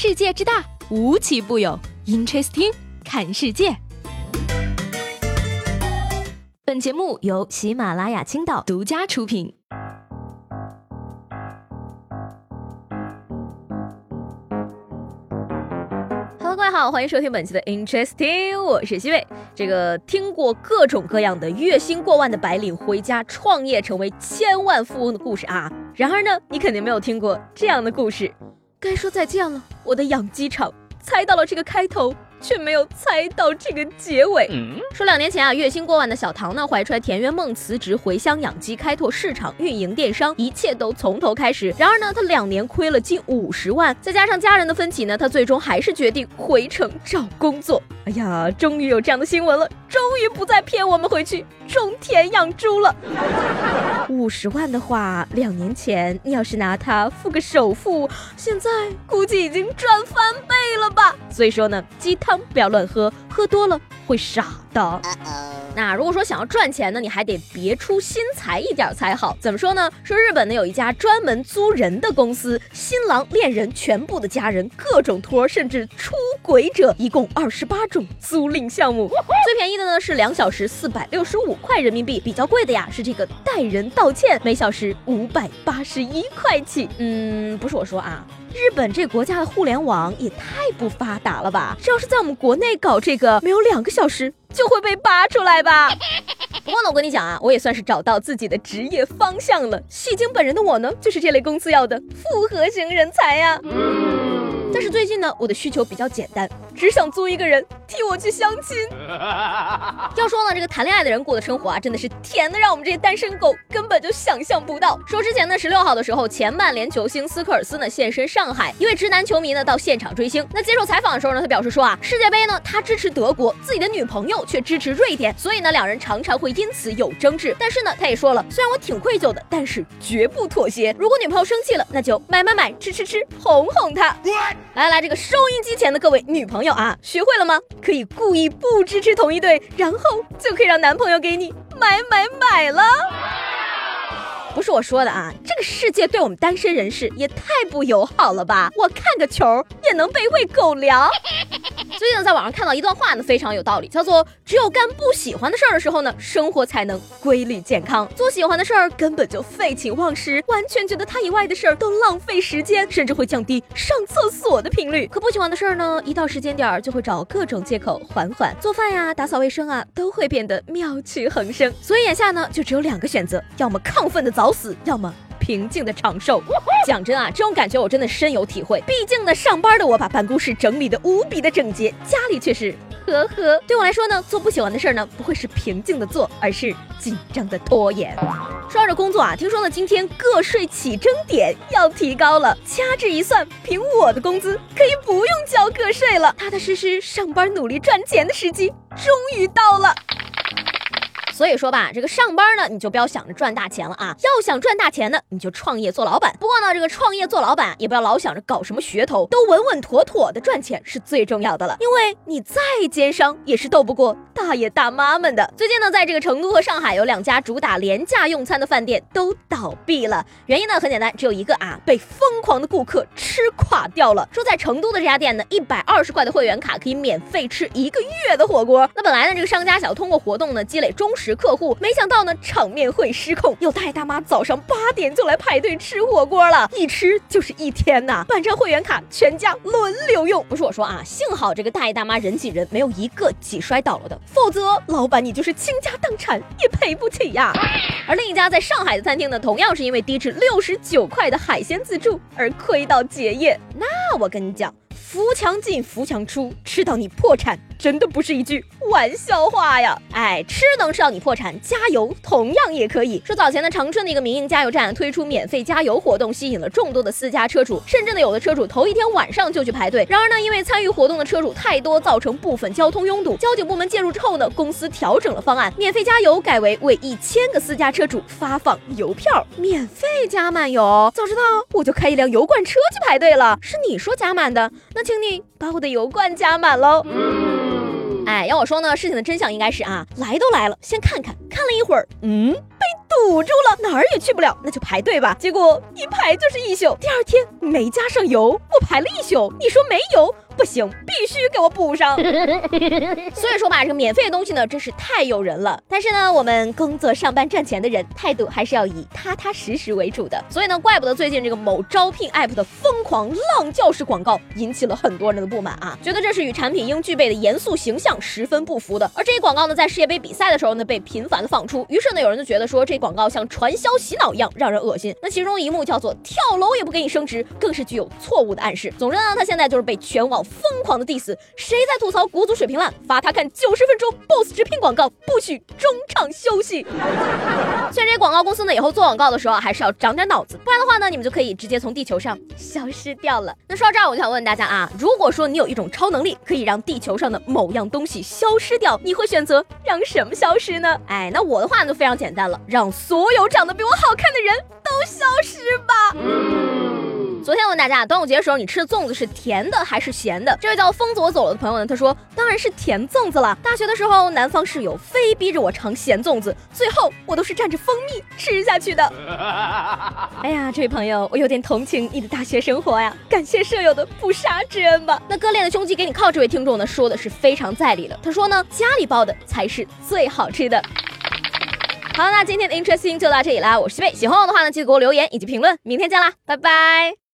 世界之大，无奇不有。Interesting，看世界。本节目由喜马拉雅青岛独家出品。Hello，各位好，欢迎收听本期的 Interesting，我是西贝。这个听过各种各样的月薪过万的白领回家创业成为千万富翁的故事啊，然而呢，你肯定没有听过这样的故事。该说再见了，我的养鸡场。猜到了这个开头。却没有猜到这个结尾。说两年前啊，月薪过万的小唐呢，怀揣田园梦辞职回乡养鸡，开拓市场，运营电商，一切都从头开始。然而呢，他两年亏了近五十万，再加上家人的分歧呢，他最终还是决定回城找工作。哎呀，终于有这样的新闻了，终于不再骗我们回去种田养猪了。五十万的话，两年前你要是拿它付个首付，现在估计已经赚翻倍了吧？所以说呢，鸡汤不要乱喝，喝多了会傻的。那如果说想要赚钱呢，你还得别出心裁一点才好。怎么说呢？说日本呢有一家专门租人的公司，新郎恋人全部的家人，各种托，甚至出轨者，一共二十八种租赁项目。最便宜的呢是两小时四百六十五块人民币，比较贵的呀是这个带人道歉，每小时五百八十一块起。嗯，不是我说啊。日本这国家的互联网也太不发达了吧！这要是在我们国内搞这个，没有两个小时就会被扒出来吧。不过呢，我跟你讲啊，我也算是找到自己的职业方向了。戏精本人的我呢，就是这类公司要的复合型人才呀。但是最近呢，我的需求比较简单，只想租一个人替我去相亲。要说呢，这个谈恋爱的人过的生活啊，真的是甜的，让我们这些单身狗根本就想象不到。说之前呢，十六号的时候，前曼联球星斯科尔斯呢现身上海，一位直男球迷呢到现场追星。那接受采访的时候呢，他表示说啊，世界杯呢他支持德国，自己的女朋友却支持瑞典，所以呢两人常常会因此有争执。但是呢，他也说了，虽然我挺愧疚的，但是绝不妥协。如果女朋友生气了，那就买买买，吃吃吃，哄哄她。来来，这个收音机前的各位女朋友啊，学会了吗？可以故意不支持同一队，然后就可以让男朋友给你买买买了。不是我说的啊，这个世界对我们单身人士也太不友好了吧？我看个球也能被喂狗粮。最近在网上看到一段话呢，非常有道理，叫做只有干不喜欢的事儿的时候呢，生活才能规律健康。做喜欢的事儿根本就废寝忘食，完全觉得它以外的事儿都浪费时间，甚至会降低上厕所的频率。可不喜欢的事儿呢，一到时间点儿就会找各种借口缓缓。做饭呀，打扫卫生啊，都会变得妙趣横生。所以眼下呢，就只有两个选择，要么亢奋的早死，要么。平静的长寿。讲真啊，这种感觉我真的深有体会。毕竟呢，上班的我把办公室整理的无比的整洁，家里却是呵呵。对我来说呢，做不喜欢的事儿呢，不会是平静的做，而是紧张的拖延。说到这工作啊，听说呢，今天个税起征点要提高了。掐指一算，凭我的工资，可以不用交个税了，踏踏实实上班努力赚钱的时机终于到了。所以说吧，这个上班呢，你就不要想着赚大钱了啊！要想赚大钱呢，你就创业做老板。不过呢，这个创业做老板也不要老想着搞什么噱头，都稳稳妥妥的赚钱是最重要的了。因为你再奸商也是斗不过大爷大妈们的。最近呢，在这个成都和上海有两家主打廉价用餐的饭店都倒闭了，原因呢很简单，只有一个啊，被疯狂的顾客吃垮掉了。说在成都的这家店呢，一百二十块的会员卡可以免费吃一个月的火锅。那本来呢，这个商家想要通过活动呢积累忠实。客户没想到呢，场面会失控，有大爷大妈早上八点就来排队吃火锅了，一吃就是一天呐！办张会员卡，全家轮流用。不是我说啊，幸好这个大爷大妈人挤人，没有一个挤摔倒了的，否则老板你就是倾家荡产也赔不起呀。而另一家在上海的餐厅呢，同样是因为低至六十九块的海鲜自助而亏到结业。那我跟你讲。扶墙进，扶墙出，吃到你破产，真的不是一句玩笑话呀！哎，吃能吃到你破产，加油同样也可以。说早前呢，长春的一个民营加油站推出免费加油活动，吸引了众多的私家车主，甚至呢，有的车主头一天晚上就去排队。然而呢，因为参与活动的车主太多，造成部分交通拥堵。交警部门介入之后呢，公司调整了方案，免费加油改为为一千个私家车主发放油票，免费加满油。早知道我就开一辆油罐车去排队了。是你说加满的？那请你把我的油罐加满喽。哎，要我说呢，事情的真相应该是啊，来都来了，先看看，看了一会儿，嗯，被。堵住了，哪儿也去不了，那就排队吧。结果一排就是一宿，第二天没加上油，我排了一宿，你说没油？不行，必须给我补上。所以说吧，这个免费的东西呢，真是太诱人了。但是呢，我们工作上班赚钱的人，态度还是要以踏踏实实为主的。所以呢，怪不得最近这个某招聘 app 的疯狂浪教式广告引起了很多人的不满啊，觉得这是与产品应具备的严肃形象十分不符的。而这些广告呢，在世界杯比赛的时候呢，被频繁的放出。于是呢，有人就觉得说，这广告像传销洗脑一样，让人恶心。那其中一幕叫做跳楼也不给你升职，更是具有错误的暗示。总之呢，他现在就是被全网。疯狂的 diss，谁在吐槽国足水平烂，罚他看九十分钟 BOSS 直聘广告，不许中场休息。虽然这些广告公司呢，以后做广告的时候还是要长点脑子，不然的话呢，你们就可以直接从地球上消失掉了。那说到这儿，我就想问大家啊，如果说你有一种超能力，可以让地球上的某样东西消失掉，你会选择让什么消失呢？哎，那我的话呢就非常简单了，让所有长得比我好看的人都消失吧。昨天问大家，端午节的时候你吃的粽子是甜的还是咸的？这位叫疯子我走了的朋友呢，他说当然是甜粽子了。大学的时候，南方室友非逼着我尝咸粽子，最后我都是蘸着蜂蜜吃下去的。哎呀，这位朋友，我有点同情你的大学生活呀，感谢舍友的不杀之恩吧。那割裂的胸肌给你靠，这位听众呢说的是非常在理的。他说呢，家里包的才是最好吃的。好，那今天的 Interesting 就到这里啦，我是西贝，喜欢我的话呢，记得给我留言以及评论，明天见啦，拜拜。